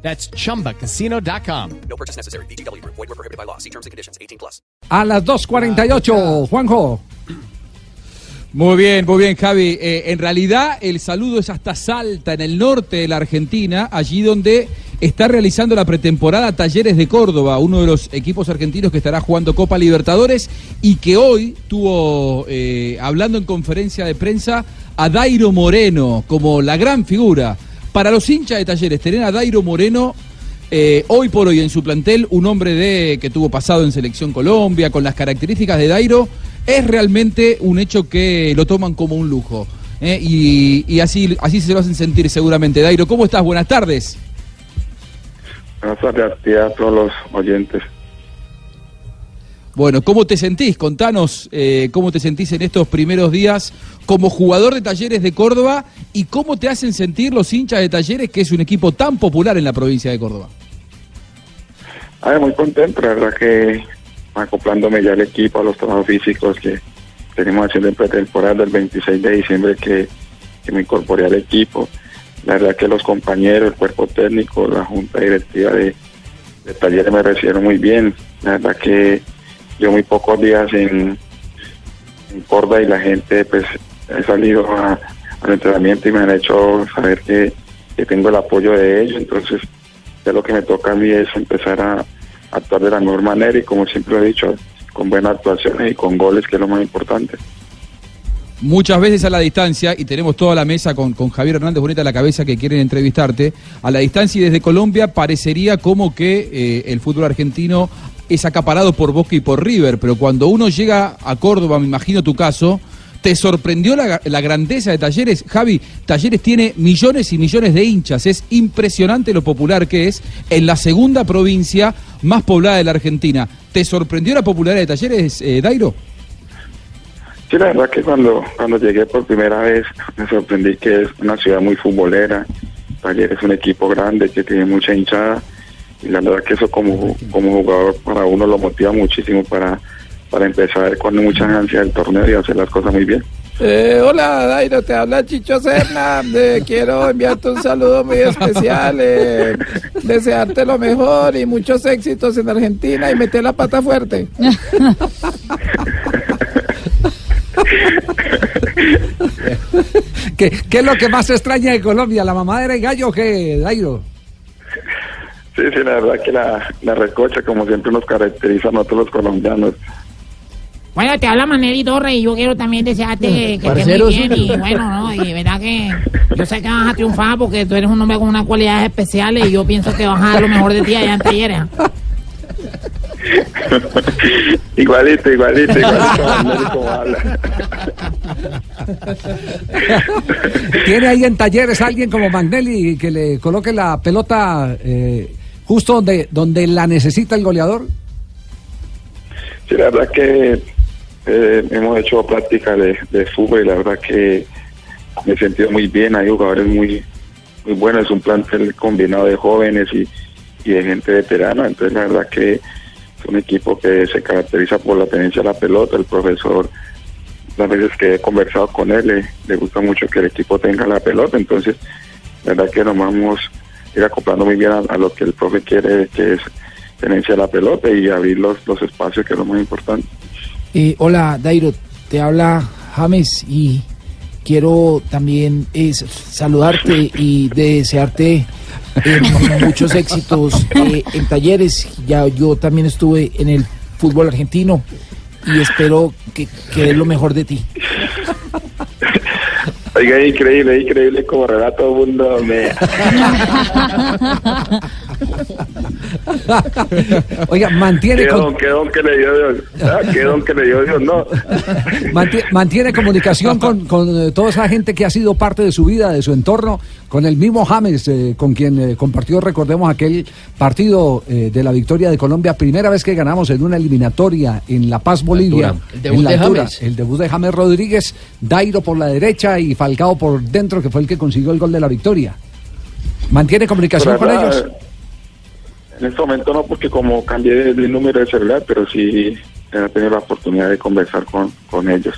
That's chumbacasino.com. No purchase necessary. BGW. Void were prohibited by law. See terms and conditions. 18 plus. A las 2.48, Juanjo. Muy bien, muy bien, Javi. Eh, en realidad, el saludo es hasta Salta, en el norte de la Argentina, allí donde está realizando la pretemporada Talleres de Córdoba, uno de los equipos argentinos que estará jugando Copa Libertadores y que hoy tuvo, eh, hablando en conferencia de prensa, a Dairo Moreno como la gran figura. Para los hinchas de Talleres, tener a Dairo Moreno eh, hoy por hoy en su plantel, un hombre de que tuvo pasado en Selección Colombia, con las características de Dairo, es realmente un hecho que lo toman como un lujo. ¿eh? Y, y así, así se lo hacen sentir seguramente. Dairo, ¿cómo estás? Buenas tardes. Buenas tardes a todos los oyentes. Bueno, ¿cómo te sentís? Contanos eh, cómo te sentís en estos primeros días como jugador de Talleres de Córdoba y cómo te hacen sentir los hinchas de Talleres, que es un equipo tan popular en la provincia de Córdoba. A ver, muy contento, la verdad que acoplándome ya al equipo, a los trabajos físicos que tenemos haciendo en pretemporada del 26 de diciembre que, que me incorporé al equipo. La verdad que los compañeros, el cuerpo técnico, la junta directiva de, de Talleres me recibieron muy bien. La verdad que yo muy pocos días en, en Córdoba y la gente pues he salido a- al entrenamiento y me han hecho saber que, que tengo el apoyo de ellos, entonces ya lo que me toca a mí es empezar a actuar de la mejor manera y como siempre he dicho, con buenas actuaciones y con goles que es lo más importante. Muchas veces a la distancia, y tenemos toda la mesa con, con Javier Hernández Bonita a la cabeza que quieren entrevistarte, a la distancia y desde Colombia parecería como que eh, el fútbol argentino es acaparado por Boca y por River, pero cuando uno llega a Córdoba, me imagino tu caso, ¿te sorprendió la, la grandeza de Talleres? Javi, Talleres tiene millones y millones de hinchas, es impresionante lo popular que es en la segunda provincia más poblada de la Argentina. ¿Te sorprendió la popularidad de Talleres, eh, Dairo? Sí, la verdad que cuando, cuando llegué por primera vez me sorprendí que es una ciudad muy futbolera. Talleres es un equipo grande que tiene mucha hinchada y la verdad que eso como, como jugador para uno lo motiva muchísimo para, para empezar con muchas ansias el torneo y hacer las cosas muy bien. Eh, hola Dairo, te habla Chicho Serna. Eh, quiero enviarte un saludo muy especial, eh, desearte lo mejor y muchos éxitos en Argentina y meter la pata fuerte. ¿Qué, qué es lo que más extraña de Colombia? ¿La mamadera y gallo o qué, Dairo? Sí, sí, la verdad que la, la recocha como siempre nos caracteriza a nosotros los colombianos. Bueno, te habla Maneri Torres y yo quiero también desearte que estés muy bien y bueno, ¿no? Y verdad que yo sé que vas a triunfar porque tú eres un hombre con unas cualidades especiales y yo pienso que vas a dar lo mejor de ti allá en Talleres. igualito, igualito, igualito. Manuel, como habla. ¿Tiene ahí en talleres alguien como Magnelli que le coloque la pelota eh, justo donde, donde la necesita el goleador? Sí, la verdad que eh, hemos hecho práctica de, de fútbol y la verdad que me he sentido muy bien. Hay jugadores muy muy buenos, es un plantel combinado de jóvenes y, y de gente veterana. Entonces, la verdad que un equipo que se caracteriza por la tenencia de la pelota. El profesor, las veces que he conversado con él, le, gusta mucho que el equipo tenga la pelota. Entonces, la verdad que nos vamos ir acoplando muy bien a, lo que el profe quiere, que es tenencia de la pelota y abrir los, los espacios, que es lo más importante. Eh, hola Dairo, te habla James y quiero también saludarte y desearte eh, muchos éxitos eh, en talleres. Ya yo también estuve en el fútbol argentino y espero que, que lo mejor de ti. Oiga, increíble, increíble como relato todo el mundo me... Oiga, mantiene, ¿Qué con- don, qué don que le dio Dios? Ah, ¿Qué don que le dio Dios? No. manti- mantiene comunicación con, con, eh, toda esa gente que ha sido parte de su vida, de su entorno, con el mismo James, eh, con quien eh, compartió, recordemos, aquel partido eh, de la victoria de Colombia, primera vez que ganamos en una eliminatoria en La Paz, Bolivia. El debut en la de altura. James. El debut de James Rodríguez, Dairo por la derecha y Falcao por dentro, que fue el que consiguió el gol de la victoria. ¿Mantiene comunicación con ellos? En este momento no, porque como cambié de número de celular, pero sí he tenido la oportunidad de conversar con, con ellos.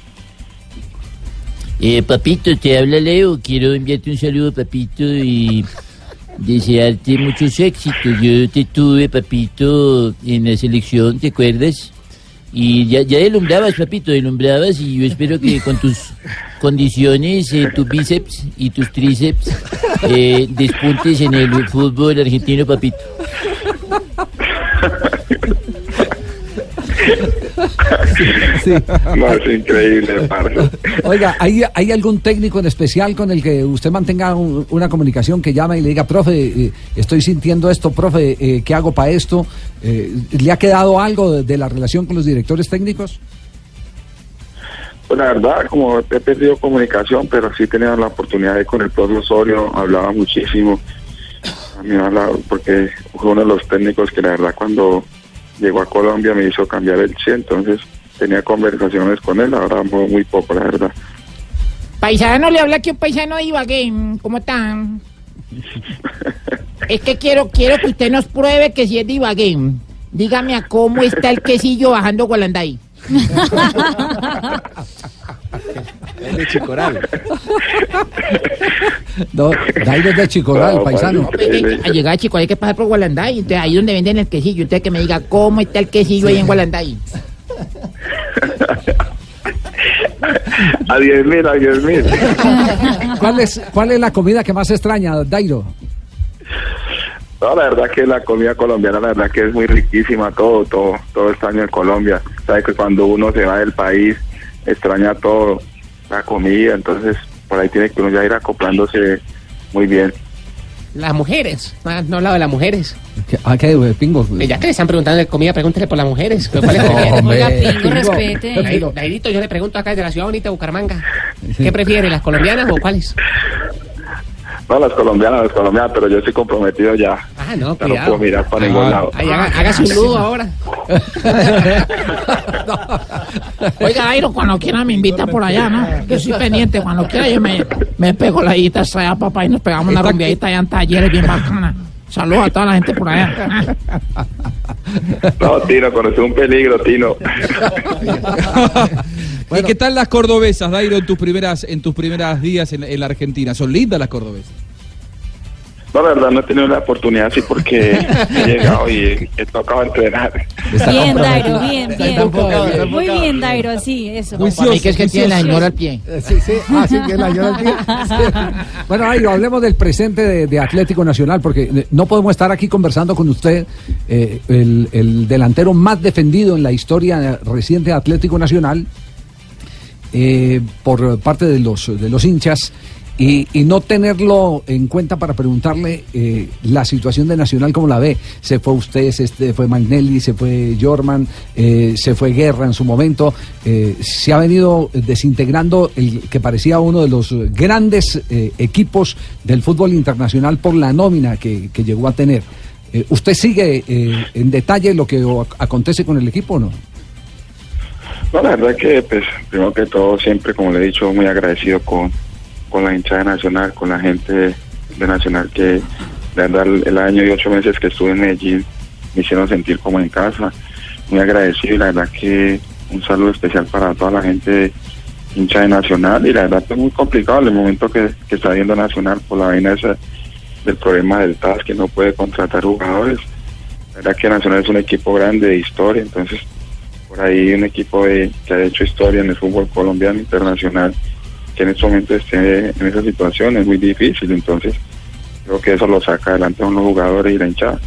Eh, papito, te habla Leo. Quiero enviarte un saludo, papito, y desearte muchos éxitos. Yo te tuve, papito, en la selección, ¿te acuerdas? Y ya, ya deslumbrabas, papito, deslumbrabas, y yo espero que con tus condiciones, eh, tus bíceps y tus tríceps, eh, despuntes en el fútbol argentino, papito. No, es increíble, parce. Oiga, ¿hay, ¿hay algún técnico en especial con el que usted mantenga un- una comunicación que llame y le diga, profe, eh, estoy sintiendo esto, profe, eh, ¿qué hago para esto? Eh, ¿Le ha quedado algo de, de la relación con los directores técnicos? Pues la verdad, como he perdido comunicación, pero sí tenía la oportunidad de con el propio Osorio, hablaba muchísimo. A mí hablaba porque fue uno de los técnicos que la verdad cuando llegó a Colombia me hizo cambiar el sí, entonces tenía conversaciones con él, ahora muy, poco, la verdad. Paisano le habla que un paisano de Ibagué. ¿Cómo están? Es que quiero, quiero que usted nos pruebe que si es de Ibagué. Dígame a cómo está el quesillo bajando Gualanday. No, Dairo es de Chicoral, No, paisano. padre. Increíble. A llegar, chico, hay que pasar por Gualanday. Entonces, ahí donde venden el quesillo. Usted que me diga cómo está el quesillo ahí en Gualanday. A 10 mil, a 10 mil. ¿Cuál es, ¿Cuál es la comida que más extraña, Dairo? No, la verdad que la comida colombiana, la verdad que es muy riquísima, todo, todo, todo extraño en Colombia. Sabe que cuando uno se va del país, extraña todo, la comida, entonces por ahí tiene que uno ya ir acoplándose muy bien. Las mujeres. Ah, No he hablado de las mujeres. ¿Qué- ¿A qué, eh, pingo? Eh, Ya que le están preguntando de comida, pregúntele por las mujeres. ¿Cuál es. Oiga, Pingo, respete. Yo le pregunto acá desde la ciudad bonita de Bucaramanga. ¿Qué prefiere, las colombianas o cuáles? No, las colombianas, las colombianas, pero yo estoy comprometido ya. Ah, no, Ya no puedo mirar para ningún lado. Ahí, haga- hágase un nudo ahora. Oiga, Dairo, cuando quiera me invita por allá, ¿no? Yo soy pendiente. Cuando quiera yo me, me pego la guita allá, papá, y nos pegamos una rumbiadita allá en talleres bien bacana. Saludos a toda la gente por allá. No, Tino, conoces un peligro, Tino. ¿Y qué tal las cordobesas, Dairo, en tus primeras, en tus primeras días en, en la Argentina? ¿Son lindas las cordobesas? No, la verdad no he tenido la oportunidad así porque he llegado y he tocado entrenar. Bien, Dairo, bien, bien. enfocado, está Muy bien, Dairo, sí, eso. Juicioso, que es que tiene la señora al pie. Eh, Sí, sí, ah, sí, que la llora el pie. Bueno, Dairo, hablemos del presente de, de Atlético Nacional, porque eh, no podemos estar aquí conversando con usted, eh, el, el delantero más defendido en la historia reciente de Atlético Nacional, eh, por parte de los, de los hinchas, y, y no tenerlo en cuenta para preguntarle eh, la situación de Nacional, ¿cómo la ve? Se fue usted, este, fue Magnelli, se fue Jorman, eh, se fue Guerra en su momento, eh, se ha venido desintegrando el que parecía uno de los grandes eh, equipos del fútbol internacional por la nómina que, que llegó a tener. ¿Usted sigue en detalle lo que acontece con el equipo o no? No, la verdad que, pues, primero que todo, siempre, como le he dicho, muy agradecido con, con la hinchada de Nacional, con la gente de Nacional que, la verdad, el año y ocho meses que estuve en Medellín me hicieron sentir como en casa. Muy agradecido y la verdad que un saludo especial para toda la gente hincha de Nacional y la verdad que es muy complicado el momento que, que está viendo Nacional por la vaina esa del problema del TAS que no puede contratar jugadores. La verdad que Nacional es un equipo grande de historia, entonces por ahí un equipo de- que ha hecho historia en el fútbol colombiano internacional que en este momento esté en esa situación es muy difícil, entonces creo que eso lo saca adelante a unos jugadores y la hinchada.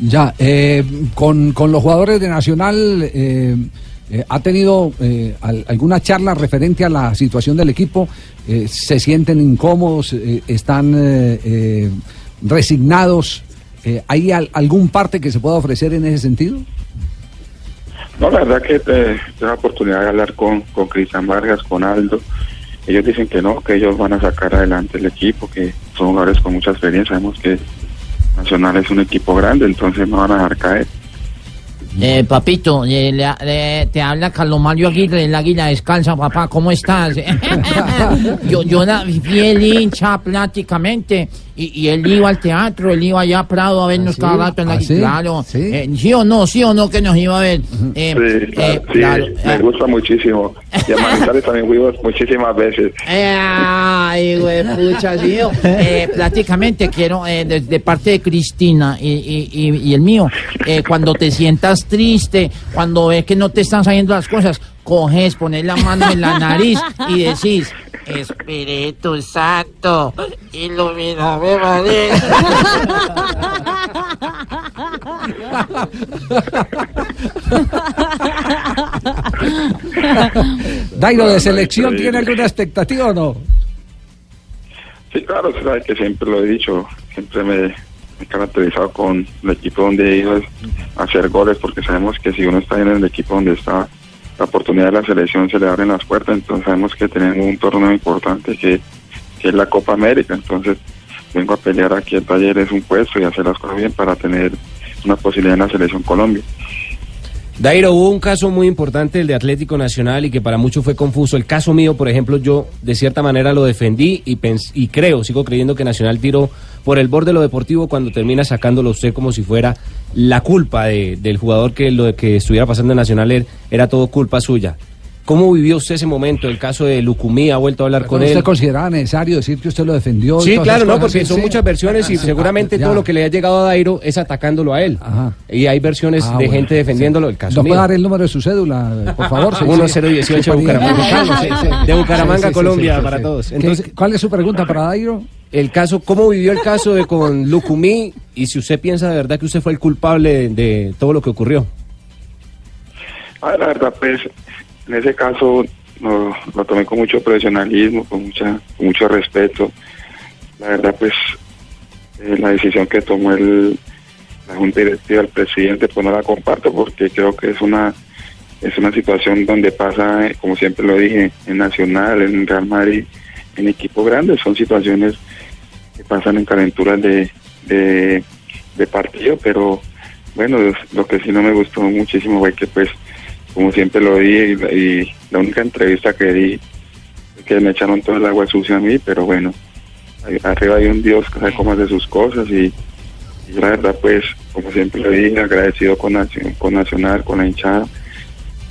Ya, eh, con, con los jugadores de Nacional, eh, eh, ¿ha tenido eh, al- alguna charla referente a la situación del equipo? Eh, ¿Se sienten incómodos? ¿Están resignados? ¿Hay al- algún parte que se pueda ofrecer en ese sentido? No, la verdad que eh, tengo la oportunidad de hablar con, con Cristian Vargas, con Aldo. Ellos dicen que no, que ellos van a sacar adelante el equipo, que son jugadores con mucha experiencia. Sabemos que Nacional es un equipo grande, entonces no van a dejar caer. Eh, papito, eh, le- le- te habla Carlos Mario Aguirre, el águila descalza, papá, ¿cómo estás? yo, yo era fiel hincha prácticamente, y, y él iba al teatro, él iba allá a Prado a vernos ¿Ah, sí? cada rato en la ¿Ah, sí? claro. ¿Sí? Eh, ¿Sí o no? ¿Sí o no que nos iba a ver? Eh, Sí, claro, eh, sí, claro, me eh, gusta muchísimo. Y a Manizales también fuimos muchísimas veces. Eh, Ay, güey, pucha, sí, eh, prácticamente quiero, eh, de, de parte de Cristina y, y- y- y el mío, eh, cuando te sientas triste, cuando ves que no te están saliendo las cosas, coges, pones la mano en la nariz y decís, Espíritu Santo, ilumíname, María. Dairo, ¿de selección tiene alguna expectativa o no? Sí, claro, que siempre lo he dicho, siempre me, me he caracterizado con el equipo donde he ido a hacer goles, porque sabemos que si uno está en el equipo donde está, la oportunidad de la selección se le abren las puertas, entonces sabemos que tenemos un torneo importante que, es la Copa América, entonces vengo a pelear aquí en Talleres un puesto y hacer las cosas bien para tener una posibilidad en la selección Colombia. Dairo, hubo un caso muy importante, el de Atlético Nacional, y que para muchos fue confuso. El caso mío, por ejemplo, yo de cierta manera lo defendí y, y creo, sigo creyendo que Nacional tiró por el borde de lo deportivo cuando termina sacándolo usted como si fuera la culpa de- del jugador que lo que estuviera pasando en Nacional er- era todo culpa suya. ¿Cómo vivió usted ese momento? El caso de Lucumí, ha vuelto a hablar con ¿Usted él. consideraba necesario decir que usted lo defendió? Sí, claro, no, porque Sí, son sí. muchas versiones y Ah, seguramente todo lo que le ha llegado a Dairo es atacándolo a él. Y hay versiones Ah, de bueno, gente defendiéndolo. El caso ¿Nos mío. puede dar el número de su cédula, por favor? Sí, sí. 1018 de Sí, Bucaramanga. Sí, sí. De Bucaramanga, Sí, sí, sí, Colombia, sí, sí, para sí. todos. ¿Qué- Entonces- ¿Cuál es su pregunta para Dairo? El caso, ¿cómo vivió el caso de con Lucumí? Y si usted piensa de verdad que usted fue el culpable de, de todo lo que ocurrió. Ah, la verdad, pues, en ese caso lo, tomé con mucho profesionalismo, con mucha, con mucho respeto. La verdad, pues, eh, la decisión que tomó el, la Junta Directiva, el presidente, pues no la comparto porque creo que es una es una situación donde pasa, eh, como siempre lo dije, en Nacional, en Real Madrid, en equipos grandes, son situaciones que pasan en calenturas de, de partido, pero bueno, lo que sí no me gustó muchísimo fue que pues, como siempre lo dije, y, y la única entrevista que di, que me echaron todo el agua sucia a mí, pero bueno, arriba hay un Dios que sabe cómo hace sus cosas y, la verdad pues, como siempre lo dije, agradecido con, con Nacional, con la hinchada,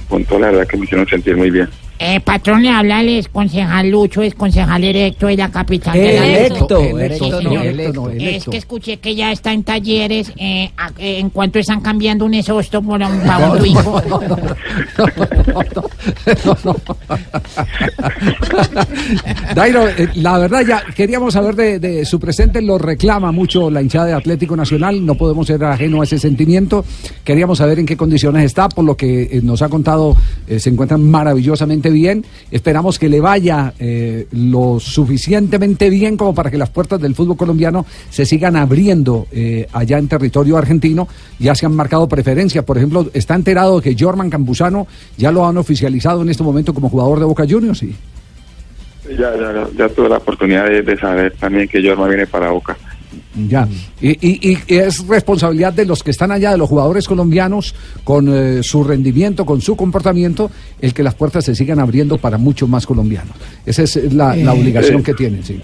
con toda la verdad que me hicieron sentir muy bien. Eh, patrón, le habla el ex concejal Lucho, es concejal electo de la capital de la Electo, electo, no, señor. electo, no, Es electo. que escuché que ya está en talleres, eh, a- eh, en cuanto están cambiando un exhausto por un, Twingo. Dairo, la verdad ya queríamos saber de, de su presente, lo reclama mucho la hinchada de Atlético Nacional, no podemos ser ajeno a ese sentimiento. Queríamos saber en qué condiciones está, por lo que eh, nos ha contado, eh, se encuentran maravillosamente bien. Esperamos que le vaya eh, lo suficientemente bien como para que las puertas del fútbol colombiano se sigan abriendo eh, allá en territorio argentino. Ya se han marcado preferencias, por ejemplo, está enterado que Jorman Campuzano ya lo han oficializado en este momento como jugador de Boca Juniors, sí. Ya, ya, tuve la oportunidad de, de saber también que Jorma viene para Boca. Ya. Y, y- y es responsabilidad de los que están allá, de los jugadores colombianos, con eh, su rendimiento, con su comportamiento, el que las puertas se sigan abriendo para muchos más colombianos. Esa es la, la Eh, obligación eh. que tienen, sí.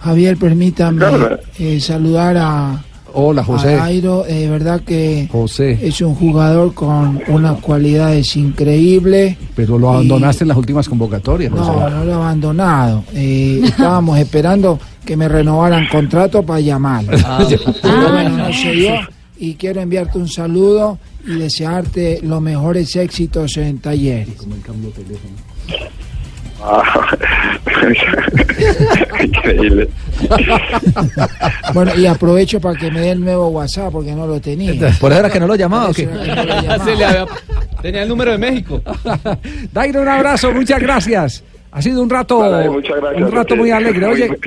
Javier, permítame Claro. eh, saludar a, Hola, José. Dairo. eh, De verdad que José, es un jugador con unas cualidades increíbles. pero lo abandonaste en las últimas convocatorias, José. No, no lo he abandonado. Eh, estábamos esperando que me renovaran contrato para llamarlo. Pero bueno, no se dio. Y quiero enviarte un saludo y desearte los mejores éxitos en talleres. Ah, increíble. Bueno, y aprovecho para que me dé el nuevo WhatsApp porque no lo tenía. Por eso era que no lo llamaba. ¿o Por qué? eso era que no lo llamaba. Se le había- Tenía el número de México. Dairo, un abrazo, muchas gracias. Ha sido un rato, Vale, muchas gracias. un rato muy alegre. Oye, Muy,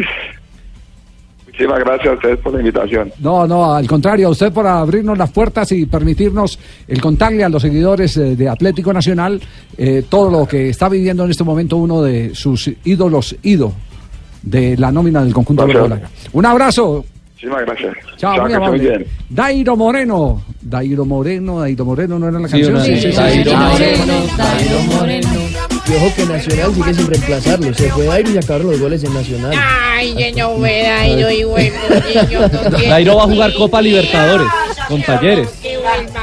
Muchísimas gracias a ustedes por la invitación. No, no, al contrario, a usted por abrirnos las puertas y permitirnos el contarle a los seguidores eh, de Atlético Nacional eh, todo lo que está viviendo en este momento uno de sus ídolos, ido de la nómina del conjunto verdolaga. Un abrazo. Muchísimas gracias. Chao, muy esté amable. bien. Dairo Moreno. Dairo Moreno, Dairo Moreno, ¿no era la Sí, canción? una- Dairo Y ojo que Nacional sigue sin reemplazarlo. Se fue Dairo y sacaron los goles en Nacional. Ay, que no fue Dairo y bueno, no Dairo va a jugar Copa Libertadores con Talleres. que vuelva